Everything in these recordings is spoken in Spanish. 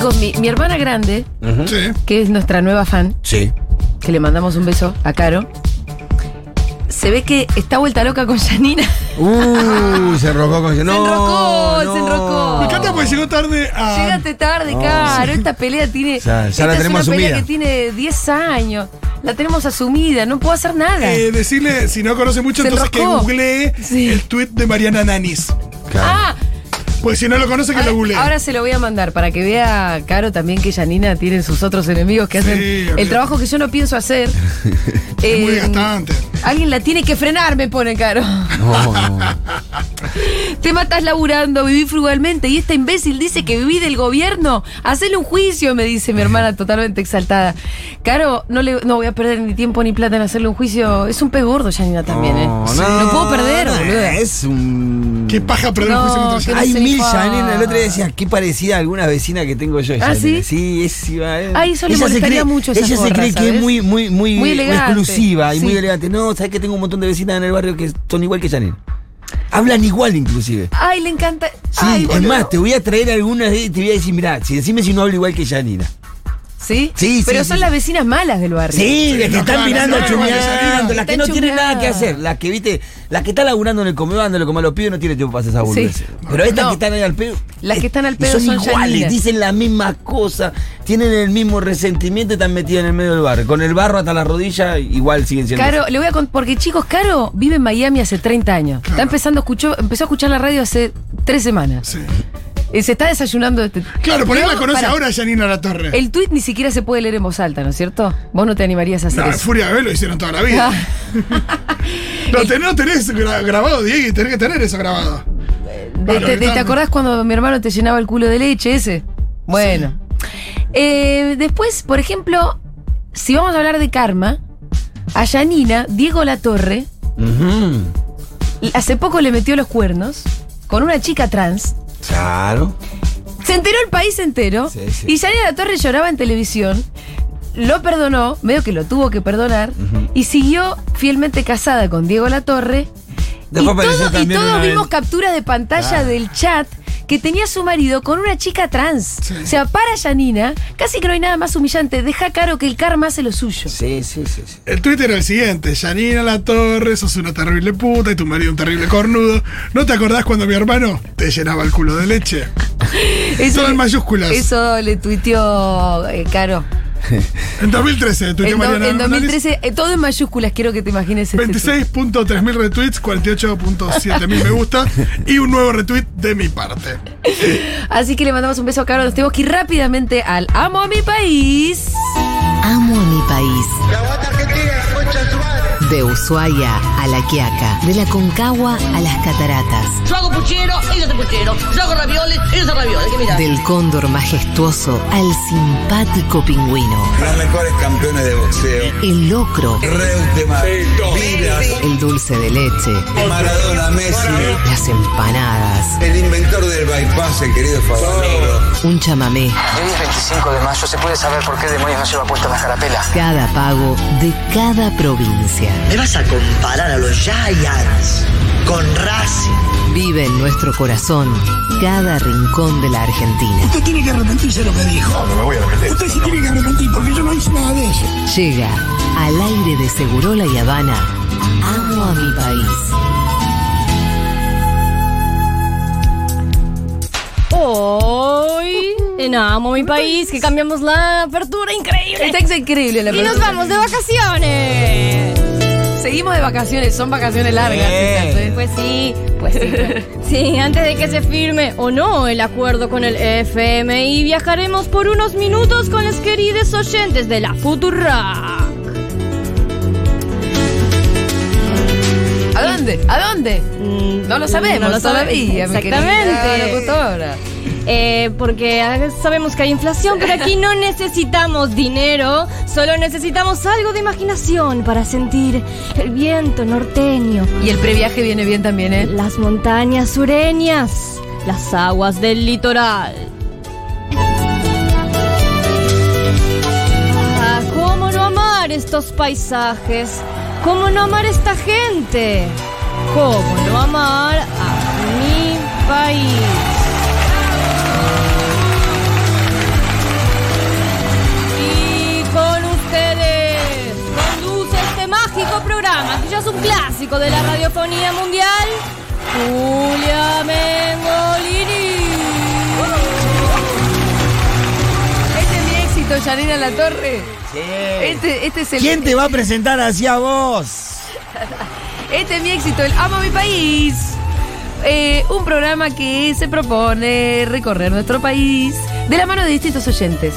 Chicos, mi, mi hermana grande, Ujú. Sí. que es nuestra nueva fan, Sí. que le mandamos un beso a Caro, se ve que está vuelta loca con Janina. Uh, se enrocó con. No, enrocó, se enrocó. Me encanta porque llegó tarde a. Llegaste tarde, No, Caro. Esta pelea tiene. Ya- ya esta la es tenemos una pelea que tiene 10 años. La tenemos asumida, no puedo hacer nada. Eh, decirle, si no conoce mucho, Se entonces que enroscó. googlee Sí. el tweet de Mariana Nanis. Claro. ah, Pues si no lo conoce, que lo googlee. ahora, se lo voy a mandar para que vea, Caro, también que Janina tiene sus otros enemigos que Sí, hacen el trabajo que yo no pienso hacer. es muy Eh, desgastante. Alguien la tiene que frenar, me pone Caro. No, no. Te matas laburando, viví frugalmente y esta imbécil dice que viví del gobierno. Hacele un juicio, me dice mi hermana totalmente exaltada. Caro, no, le, no voy a perder ni tiempo ni plata en hacerle un juicio. Es un pez gordo, Janina, también, ¿eh? No, No, puedo perder. Es un. Qué paja perder No, un juicio contra Janina. Hay mil. Janina. El otro día decía, qué parecida a alguna vecina que tengo yo. ¿Ah, Janina. sí? Sí, es. iba- eh. Ay, eso le Ella molestaría cree- mucho Ella se cree que es muy, muy, muy, Muy exclusiva y muy elegante. No, sabes que tengo un montón de vecinas en el barrio que son igual que Janine. Hablan igual, inclusive. Ay, le encanta. Sí, Ay, es más, te voy a traer algunas de- y te voy a decir, mirá, si decime si no hablo igual que Janina. ¿Sí? Sí, Pero sí, son sí. las vecinas malas del barrio. Sí, las que están mirando, no, chumeando, las que no tienen nada que hacer, las que, viste, las que están laburando en el comedor, dándole como a los pibes, no tienen tiempo para hacer esa boludez. Sí. Pero estas No. que están ahí al pedo. Las que están al pedo son, son iguales, dicen las mismas cosas, tienen el mismo resentimiento y están metidas en el medio del barrio. Con el barro hasta la rodilla, igual siguen siendo. Caro, le voy a contar, porque chicos, Caro vive en Miami hace 30 años. Está empezando a escuchar, empezó a escuchar la radio hace tres semanas. Sí. Y se está desayunando este. Claro, por ahí la conoce pará, ahora a Janina La Torre. El tweet ni siquiera se puede leer en voz alta, ¿no es cierto? Vos no te animarías a hacer No, eso. Furia B lo hicieron toda la vida. no, te- no tenés gra- grabado, Diego, y tenés que tener eso grabado. De- Bueno, te, te- acordás cuando mi hermano te llenaba el culo de leche ese? Bueno. Eh, después, por ejemplo, si vamos a hablar de karma, a Yanina, Diego Latorre, Ujú. hace poco le metió los cuernos con una chica trans. Claro. Se enteró el país entero. Sí, sí. Y Yanina La Torre lloraba en televisión. Lo perdonó, medio que lo tuvo que perdonar. Y siguió fielmente casada con Diego La Torre. Y, Después apareció todo- y también todos vimos vez- captura de pantalla del chat que tenía su marido con una chica trans. Sí. O sea, para Yanina, casi que no hay nada más humillante. Deja claro que el karma hace lo suyo. Sí, sí, sí. sí. El Twitter era el siguiente: Janina La Torre, sos una terrible puta y tu marido un terrible cornudo. ¿No te acordás cuando mi hermano te llenaba el culo de leche? Todo en mayúsculas. Eso le tuiteó eh, Caro. En 2013, tuiteó En, do- Mariana en Nanis. 2013, eh, todo en mayúsculas, quiero que te imagines este tweet. 26.3 mil retweets, 48.7 mil me gusta y un nuevo retweet de mi parte. Así que le mandamos un beso a Caro. Nos tenemos que ir rápidamente al Amo a mi país. Amo a mi país. De Ushuaia a La Quiaca, de la Concagua a las Cataratas, Yo hago puchero, ellos hacen puchero. Yo hago ravioles, ellos hacen ravioles. ¿Qué mirá? del cóndor majestuoso al simpático pingüino, Los mejores campeones de boxeo. el locro, Reutemann, el dulce de leche, Maradona, Messi. las empanadas, El inventor del bypass, el querido Favaloro. un chamamé, Hoy es 25 de mayo, ¿se puede saber por qué demonios no lleva puesta la carapela? cada pago de cada provincia. ¿Me vas a comparar a los Giants con Racing? Vive en nuestro corazón cada rincón de la Argentina. Usted tiene que arrepentirse de lo que dijo. No, me voy a arrepentir. Usted se tiene que arrepentir porque yo no hice nada de eso. Llega al aire de Segurola y Habana. Amo a mi país. Hoy en Amo mi país, que cambiamos la apertura increíble. Está increíble la Y nos vamos de vacaciones. Seguimos de vacaciones, son vacaciones largas. Eh. estas, ¿eh? Pues sí, pues sí. Sí, antes de que se firme o no el acuerdo con el FMI, viajaremos por unos minutos con los queridos oyentes de la Futura. ¿A dónde? ¿A dónde? Mm, No lo sabemos no lo Exactamente. Eh, porque sabemos que hay inflación, pero aquí no necesitamos dinero, solo necesitamos algo de imaginación para sentir el viento norteño, Y el previaje viene bien también, ¿eh? las montañas sureñas, las aguas del litoral. Ah, ¿Cómo no amar estos paisajes? ¿Cómo no amar esta gente? ¿Cómo no amar a mi país? De la radiofonía mundial. Julia Mengolini. Este es mi éxito, Yanina La Torre. Este, este es el. ¿Quién te va a presentar así a vos? Este es mi éxito, el Amo a mi país. Eh, un programa que se propone recorrer nuestro país de la mano de distintos oyentes.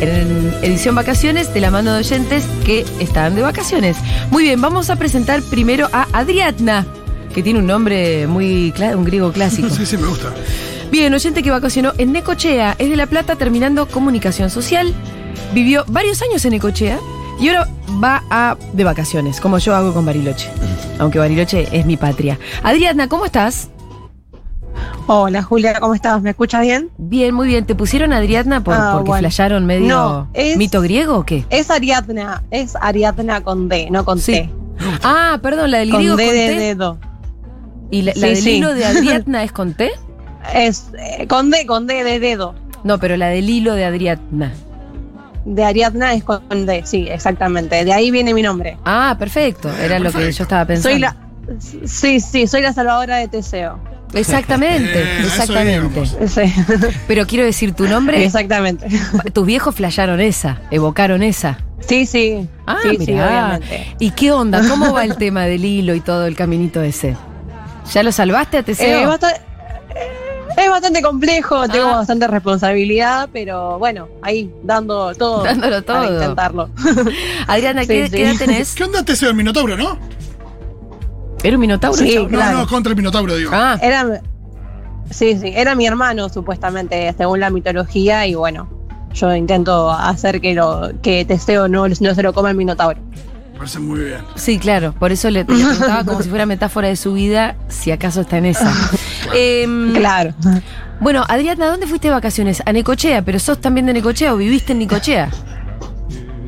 En edición vacaciones, de la mano de oyentes que están de vacaciones. Muy bien, vamos a presentar primero a Adriatna, que tiene un nombre muy un griego clásico. Sí, sí, me gusta. Bien, oyente que vacacionó en Necochea, es de La Plata terminando comunicación social. Vivió varios años en Necochea y ahora va a de vacaciones, como yo hago con Bariloche. Aunque Bariloche es mi patria. Adriana, ¿cómo estás? Hola Julia, ¿cómo estás? ¿Me escuchas bien? Bien, muy bien. ¿Te pusieron Adriana por, Ah, porque bueno. flasharon medio No, es- mito griego o qué? Es Ariadna, es Ariadna con D, no con Sí. T. Ah, perdón, la del Con griego D con de T. dedo. ¿Y la, del sí. hilo de Adriana es con T? Es eh, con D, con D de dedo. No, pero la del hilo de Adriana. De Ariadna es con D, sí, exactamente. De ahí viene mi nombre. Ah, perfecto. Era lo que yo estaba pensando. Soy la. Sí, sí, soy la salvadora de Teseo. Exactamente, Eh, exactamente. Sí. Pero quiero decir tu nombre. Exactamente. Tus viejos flasharon esa, evocaron esa. Sí, sí. Ah, sí, sí, mirá. obviamente. ¿Y qué onda? ¿Cómo va el tema del hilo y todo el caminito ese? ¿Ya lo salvaste a Eh, Teseo? es, bastante, es bastante complejo, tengo Ah. bastante responsabilidad, pero bueno, ahí dando todo. Dándolo Para todo. intentarlo. Adriana, Sí, ¿qué, sí. qué edad tenés? ¿Qué onda Teseo el Minotauro, no? ¿Era un minotauro? Sí? No, Claro. no, contra el Minotauro, digo. Ah, Era, sí, sí, era mi hermano supuestamente, según la mitología, y bueno, yo intento hacer que lo que Teseo no, no se lo coma el Minotauro. Me parece muy bien. sí, claro. Por eso le, le preguntaba como si fuera metáfora de su vida, si acaso está en esa. Em, Claro. Bueno, Adriana, ¿dónde fuiste de vacaciones? A Necochea, pero sos también de Necochea o viviste en Necochea.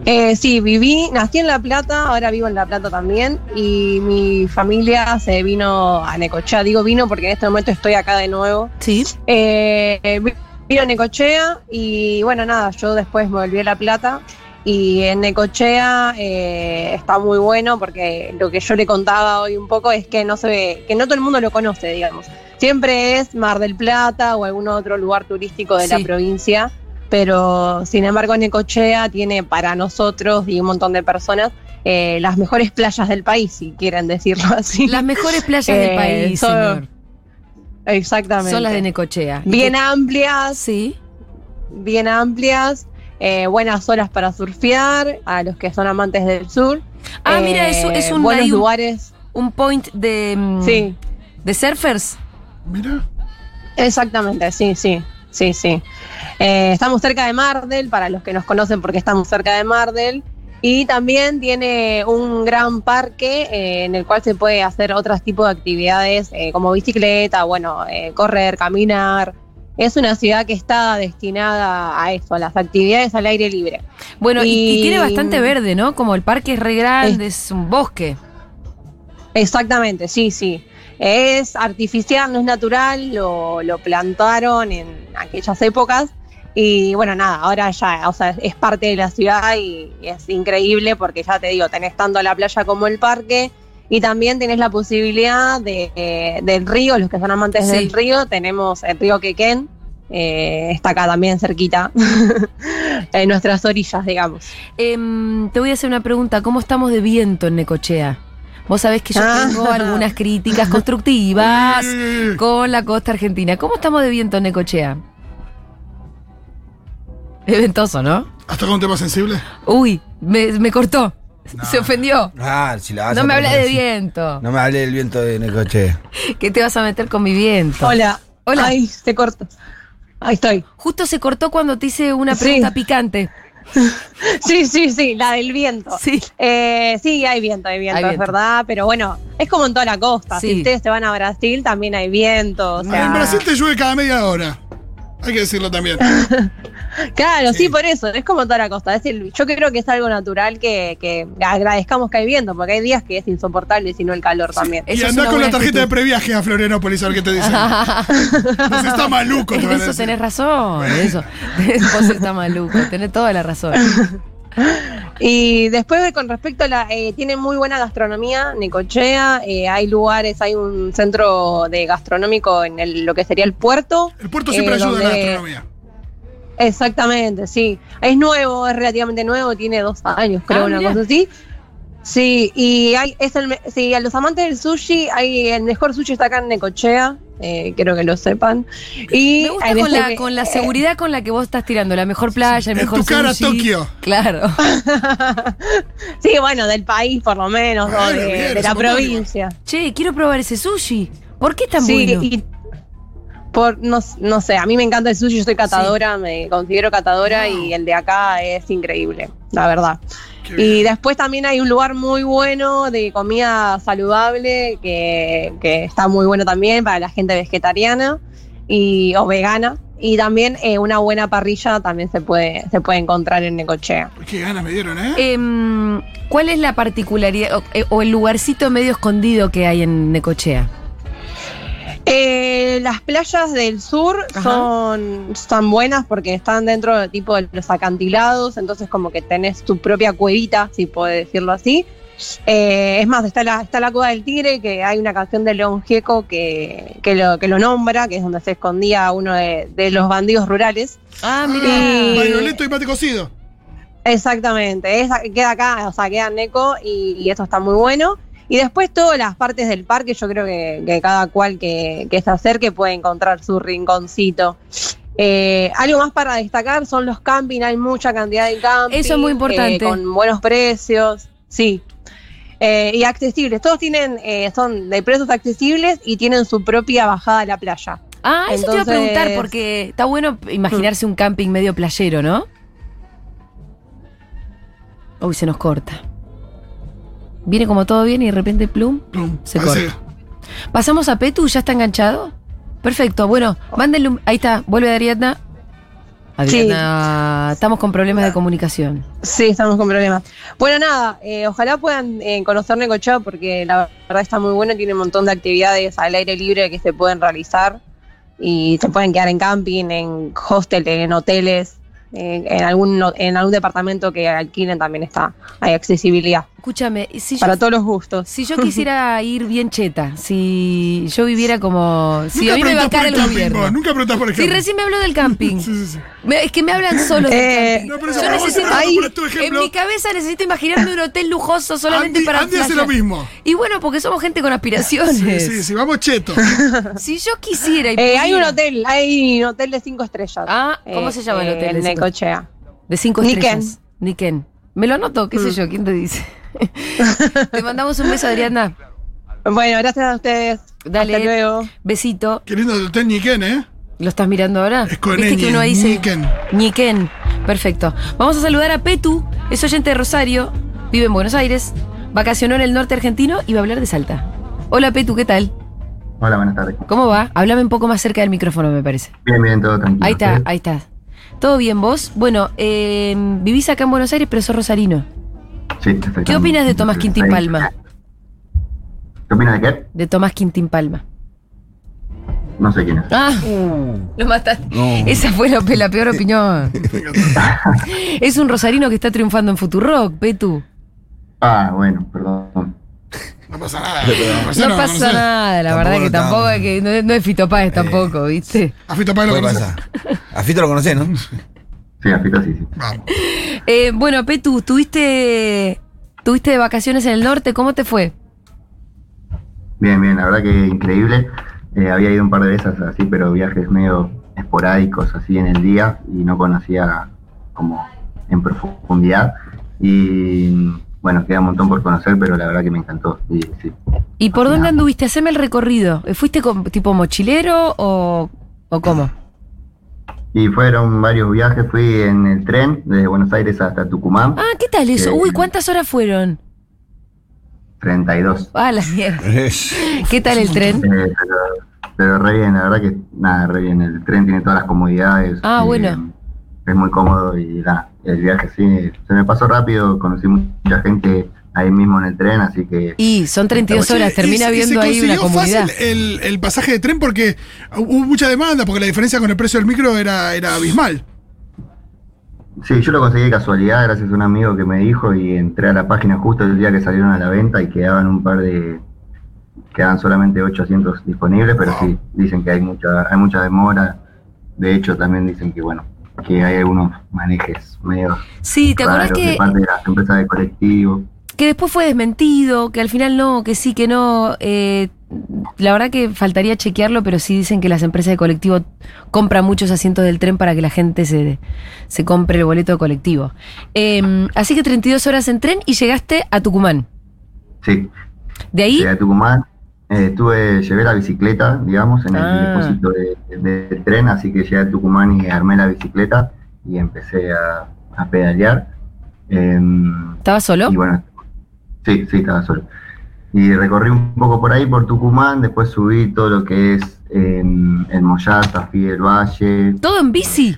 Eh, sí, viví, nací en La Plata, ahora vivo en La Plata también, y mi familia se vino a Necochea. Digo vino porque en este momento estoy acá de nuevo. Sí. Eh, vi- vino a Necochea y bueno, nada, yo después me volví a La Plata y en Necochea eh, está muy bueno porque lo que yo le contaba hoy un poco es que no se ve, que no todo el mundo lo conoce, digamos. Siempre es Mar del Plata o algún otro lugar turístico de Sí. la provincia, pero sin embargo Necochea tiene para nosotros y un montón de personas eh, las mejores playas del país, si quieren decirlo así. Las mejores playas del Eh, país, son- señor. Exactamente. Son las de Necochea. Bien amplias, Sí. bien amplias, eh, buenas olas para surfear, a los que son amantes del sur. Ah, mira, es, Eh, es un, buenos un, lugares. un point de, mm, Sí, de surfers. Mira. exactamente, sí, sí, sí, sí. Eh, estamos cerca de Mardel, para los que nos conocen porque estamos cerca de Mardel. Y también tiene un gran parque eh, en el cual se puede hacer otros tipos de actividades eh, como bicicleta, bueno, correr, caminar. Es una ciudad que está destinada a eso, a las actividades al aire libre. Bueno, y, tiene bastante verde, ¿no? Como el parque es re grande, es un bosque. Exactamente, sí, sí. Es artificial, no es natural, lo, lo plantaron en aquellas épocas y bueno, nada, ahora ya, o sea, es parte de la ciudad y, y es increíble porque ya te digo, tenés tanto la playa como el parque y también tenés la posibilidad de, eh, del río, los que son amantes Sí. del río, tenemos el río Quequén, eh, está acá también cerquita, en nuestras orillas, digamos. Em, te voy a hacer una pregunta. ¿Cómo estamos de viento en Necochea? Vos sabés que yo Ah. tengo algunas críticas constructivas con la costa argentina. ¿Cómo estamos de viento en Necochea? Es ventoso, ¿no? ¿Hasta con un tema sensible? Uy, me, me cortó. Se ofendió. Ah, si la vas No a me hables de así. viento. No me hables del viento de Necoche. ¿Qué te vas a meter con mi viento? Hola. Hola. Ay, se corta. Ahí estoy. Justo se cortó cuando te hice una Sí. pregunta picante. Sí, sí, sí, la del viento. Sí. Eh, sí, hay viento, hay viento, Hay es verdad, pero bueno, es como en toda la costa. Sí. Si ustedes se van a Brasil, también hay viento. O sea, En Brasil te llueve cada media hora. Hay que decirlo también. Claro, sí. por eso, es como toda la costa. Es decir, yo creo que es algo natural que, que agradezcamos que hay viento, porque hay días que es insoportable, sino el calor también. y Eso es andá una con la tarjeta de previaje a Florianópolis a ver qué te dicen. Vos está maluco, te eso tenés razón, eso. Vos estás maluco, tenés toda la razón. Y después, con respecto a la. eh, tiene muy buena gastronomía, Necochea. eh, hay lugares, hay un centro de gastronómico en el- lo que sería el puerto. El puerto siempre eh, ayuda a la gastronomía. Exactamente, sí. Es nuevo, es relativamente nuevo, tiene dos años, creo, Ah, una mirá. cosa así. Sí, y hay, es el, me- sí, a los amantes del sushi, hay el mejor sushi está acá en Necochea, eh, quiero que lo sepan. Y Me gusta en con este la, me- con la seguridad con la que vos estás tirando. La mejor playa, el En mejor tu cara, sushi. Tokio. Claro. sí, bueno, del país por lo menos, o de, bien, de es la provincia. Che, quiero probar ese sushi. ¿Por qué es tan sí, bueno? y por, no, no sé, a mí me encanta el sushi, yo soy catadora, me considero catadora y el de acá es increíble, la verdad. Y después también hay un lugar muy bueno de comida saludable que, que está muy bueno también para la gente vegetariana y, o vegana. Y también eh, una buena parrilla también se puede, se puede encontrar en Necochea. Qué ganas me dieron, ¿eh? Em, ¿Cuál es la particularidad o, eh, o el lugarcito medio escondido que hay en Necochea? Eh, las playas del sur Ajá. son, están buenas porque están dentro de tipo de los acantilados, entonces como que tenés tu propia cuevita, si puedo decirlo así. Eh, es más, está la, está la cueva del tigre, que hay una canción de León Gieco que, que, lo, que lo nombra, que es donde se escondía uno de, de los bandidos rurales. Ah, Y- mira. Bainoleto y mate cocido. Exactamente, queda acá, o sea, queda en Neco y, y eso está muy bueno. Y después todas las partes del parque, yo creo que, que cada cual que, que se acerque puede encontrar su rinconcito. Eh, algo más para destacar son los camping, hay mucha cantidad de camping. Eso es muy importante. eh, con buenos precios, sí. Eh, y accesibles, todos tienen, son de precios accesibles y tienen su propia bajada a la playa. Ah, eso te iba a preguntar Entonces- porque está bueno imaginarse un camping medio playero, ¿no? Uy, se nos corta. Viene como todo bien y de repente plum. Plum, Se corta. Pasamos a Petu, ¿ya está enganchado? Perfecto, bueno, mándenle un... Ahí está, vuelve Ariadna. Ariadna, estamos con problemas de comunicación. Sí, estamos con problemas. Bueno, nada, eh, ojalá puedan eh, conocer Necochea porque la verdad está muy bueno, tiene un montón de actividades al aire libre que se pueden realizar y se pueden quedar en camping, en hostel, en hoteles, eh, en, algún, en algún departamento que alquilen también está, hay accesibilidad Escúchame, yo, para todos los gustos. si yo quisiera ir bien cheta, si yo viviera como... Si Nunca a mí me bancara el el camping, gobierno. vos, Nunca preguntás por el Si recién me habló del camping. Sí, sí, sí. Me- es que me hablan solo del Eh, camping. No, pero Yo necesito- en mi cabeza necesito imaginarme un hotel lujoso solamente Andy- para Andy hace flashear. lo mismo. Y bueno, porque somos gente con aspiraciones. Sí, sí, sí, vamos cheto. Si yo quisiera y Eh, hay un hotel, hay un hotel de cinco estrellas. Ah, ¿cómo eh, se llama el hotel de En cinco- Necochea. de cinco Niken. estrellas. Niken. Me lo anoto, qué sé yo, ¿quién te dice? te mandamos un beso, Adriana. Bueno, gracias a ustedes. Dale. Hasta luego. Besito. Qué lindo el hotel Niken, ¿eh? ¿Lo estás mirando ahora? Es con Viste ñ, que uno dice Niken. Niken. Perfecto. Vamos a saludar a Petu, es oyente de Rosario, vive en Buenos Aires, vacacionó en el norte argentino y va a hablar de Salta. Hola Petu, ¿qué tal? Hola, buenas tardes. ¿Cómo va? Háblame un poco más cerca del micrófono, me parece. Bien, bien, todo tranquilo. Ahí está, ahí está. ¿Todo bien vos? Bueno, eh, vivís acá en Buenos Aires, pero sos rosarino. Sí. ¿Qué opinas de Tomás Quintín. Palma? ¿Qué opinas de qué? De Tomás Quintín Palma. No sé quién es. Ah, lo mataste. No. Esa fue la, la peor opinión. es un rosarino que está triunfando en Futurock, Petu. Ah, bueno, perdón. No pasa nada. No pasa nada, la verdad que tampoco es que no, no es Fito Páez tampoco, ¿viste? A Fito Páez lo conoces. A Fito lo conocés, ¿no? Sí, a Fito sí, sí. Vamos. Eh, bueno, Petu, tuviste tuviste de vacaciones en el norte, ¿cómo te fue? Bien, bien, la verdad que increíble. Eh, había ido un par de veces así, pero viajes medio esporádicos así en el día y no conocía como en profundidad. Y bueno, queda un montón por conocer, pero la verdad que me encantó. Y, sí. ¿Y por dónde anduviste? Haceme el recorrido. ¿Fuiste con, tipo mochilero o, o cómo? Y fueron varios viajes, fui en el tren desde Buenos Aires hasta Tucumán, Ah, ¿qué tal eso? Eh, Uy, ¿cuántas horas fueron? 32. Ah, la mierda. ¿Qué tal el tren? Eh, pero, pero re bien, la verdad que nada, re bien. El tren tiene todas las comodidades. Ah, eh, bueno. Es muy cómodo y nada, el viaje sí, se me pasó rápido, conocí mucha gente ahí mismo en el tren, así que Y son 32 Che, horas, termina y- viendo ahí una comunidad. fácil el, el pasaje de tren porque hubo mucha demanda, porque la diferencia con el precio del micro era, era abismal. Sí, yo lo conseguí de casualidad gracias a un amigo que me dijo y entré a la página justo el día que salieron a la venta y quedaban un par de... Quedan solamente 8 asientos disponibles, pero sí, dicen que hay mucha, hay mucha demora. De hecho, también dicen que, bueno, que hay algunos manejes medio Sí, ¿te acordás raros de que, parte de las empresas de colectivo. Que después fue desmentido, que al final no, que sí, que no? Eh, la verdad que faltaría chequearlo, pero sí dicen que las empresas de colectivo compran muchos asientos del tren para que la gente se, se compre el boleto de colectivo. Eh, así que 32 horas en tren y llegaste a Tucumán. Sí, De ahí, llegué a Tucumán. eh, tuve, llevé la bicicleta, digamos, en el Ah. depósito de- de- del tren, así que llegué a Tucumán y armé la bicicleta y empecé a, a pedalear. Em, ¿estabas solo? Y bueno, sí, sí, estaba solo. Y recorrí un poco por ahí, por Tucumán, después subí todo lo que es en, en Moyata, fui del Valle. ¿Todo en bici?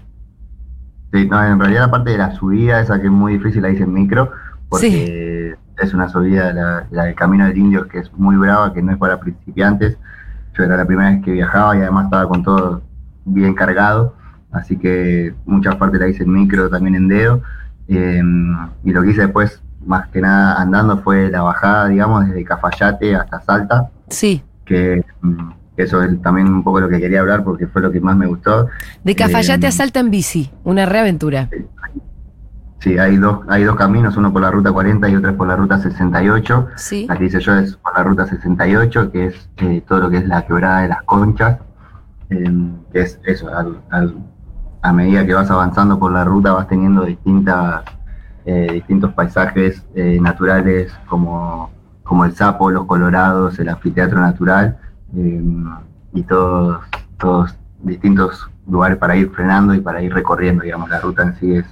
Sí, no, en realidad la parte de la subida, esa que es muy difícil, la hice en micro, porque es una subida, la, la del Camino del Indio, que es muy brava, que no es para principiantes. Yo era la primera vez que viajaba y además estaba con todo bien cargado, así que muchas partes la hice en micro, también en dedo. Eh, y lo que hice después, más que nada andando, fue la bajada, digamos, desde Cafayate hasta Salta, Sí. que mm, eso es también un poco lo que quería hablar porque fue lo que más me gustó. De Cafayate Eh, a Salta en bici. Una reaventura. Sí, hay dos, hay dos caminos, uno por la ruta 40 y otro es por la ruta 68. Sí. La que hice yo es por la ruta 68, que es eh, todo lo que es la quebrada de las conchas, eh, que es eso, al- al- a medida que vas avanzando por la ruta vas teniendo distintas, eh, distintos paisajes eh, naturales como, como el sapo, los colorados, el anfiteatro natural eh, y todos, todos distintos lugares para ir frenando y para ir recorriendo, digamos, la ruta en sí es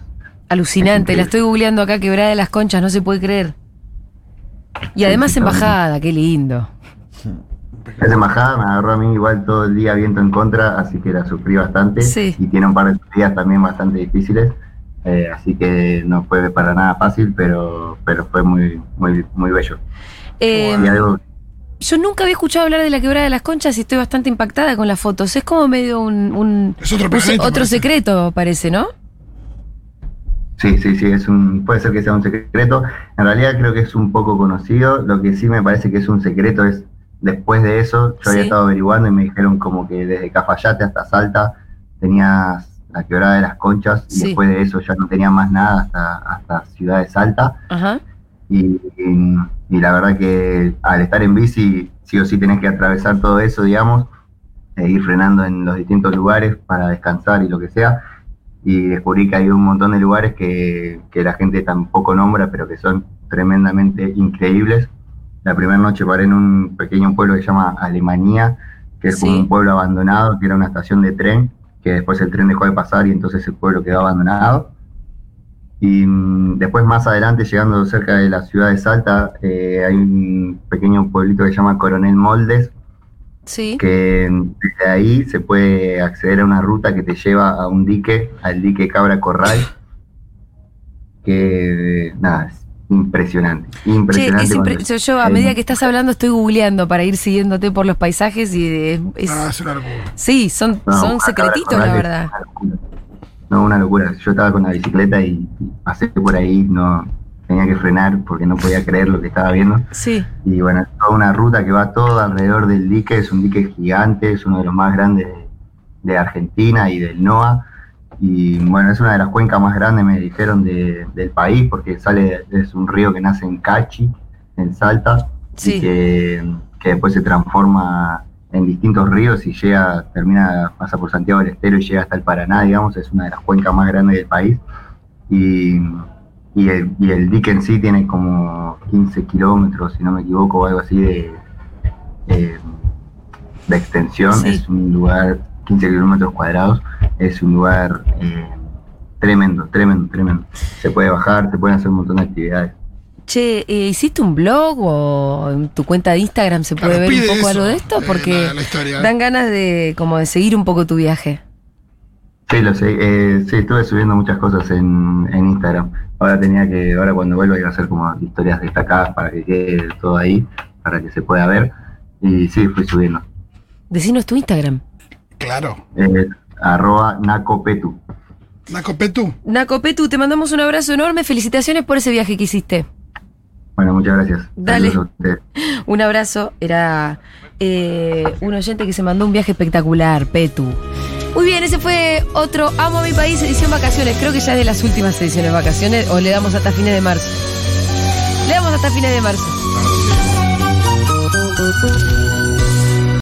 Alucinante. Es La estoy googleando acá, quebrada de las conchas, no se puede creer. Y además embajada, qué lindo. Esa embajada me agarró a mí igual todo el día viento en contra, así que la sufrí bastante. Sí. Y tiene un par de días también bastante difíciles. Eh, así que no fue para nada fácil, pero, pero fue muy, muy, muy bello. Eh, algo, yo nunca había escuchado hablar de la quebrada de las conchas y estoy bastante impactada con las fotos. Es como medio un, un- Es otro un se- planeta, otro parece. secreto, parece, ¿no? sí, sí, sí, es un, puede ser que sea un secreto. En realidad creo que es un poco conocido. Lo que sí me parece que es un secreto es después de eso, yo había estado averiguando y me dijeron como que desde Cafayate hasta Salta tenías la quebrada de las conchas y Sí. después de eso ya no tenía más nada hasta, hasta Ciudad de Salta. Ajá. Y, y- y la verdad que al estar en bici, sí o sí tenés que atravesar todo eso, digamos, e ir frenando en los distintos lugares para descansar y lo que sea. Y descubrí que hay un montón de lugares que, que la gente tampoco nombra, pero que son tremendamente increíbles. La primera noche paré en un pequeño pueblo que se llama Alemania, que es como Sí. un pueblo abandonado, que era una estación de tren, que después el tren dejó de pasar y entonces el pueblo quedó abandonado. Y mm, después más adelante, llegando cerca de la ciudad de Salta, eh, hay un pequeño pueblito que se llama Coronel Moldes, Sí. que mm, desde ahí se puede acceder a una ruta que te lleva a un dique, al dique Cabra Corral, que nada, es impresionante, Che, impresionante. impre- yo, yo a eh, medida que estás hablando estoy googleando para ir siguiéndote por los paisajes y es, es- Ah, es una locura. sí, son, no, son secretitos, la verdad. una. No, una locura. Yo estaba con la bicicleta y, y pasé por ahí, no tenía que frenar porque no podía creer lo que estaba viendo. Sí. Y bueno, es toda una ruta que va todo alrededor del dique, es un dique gigante, es uno de los más grandes de, de Argentina y del NOA. Y bueno, es una de las cuencas más grandes, me dijeron, de- del país, porque sale, es un río que nace en Cachi, en Salta, Sí. y que, que después se transforma en distintos ríos y llega, termina, pasa por Santiago del Estero y llega hasta el Paraná, digamos, es una de las cuencas más grandes del país. Y, y, el, y el dique en sí tiene como 15 kilómetros, si no me equivoco, o algo así de, eh, de extensión. Sí. Es un lugar, 15 kilómetros cuadrados, es un lugar eh, tremendo, tremendo, tremendo. Se puede bajar, se pueden hacer un montón de actividades. Che, eh, ¿hiciste un blog o en tu cuenta de Instagram se puede Claro, ver un poco eso, algo de esto? eh, Porque la- la historia. dan ganas de como de seguir un poco tu viaje. Sí, lo sé. Eh, sí, estuve subiendo muchas cosas en, en Instagram. Ahora tenía que, ahora cuando vuelva iba a hacer como historias destacadas para que quede todo ahí, para que se pueda ver. Y sí, fui subiendo. Decinos tu Instagram. Claro. Eh, arroba nacopetu. Naco Petu. Naco Petu, te mandamos un abrazo enorme. Felicitaciones por ese viaje que hiciste. Bueno, muchas gracias. Dale. Un abrazo. Era eh, un oyente que se mandó un viaje espectacular, Petu. Muy bien, ese fue otro Amo a mi país, edición vacaciones. Creo que ya es de las últimas ediciones vacaciones o le damos hasta fines de marzo. Le damos hasta fines de marzo.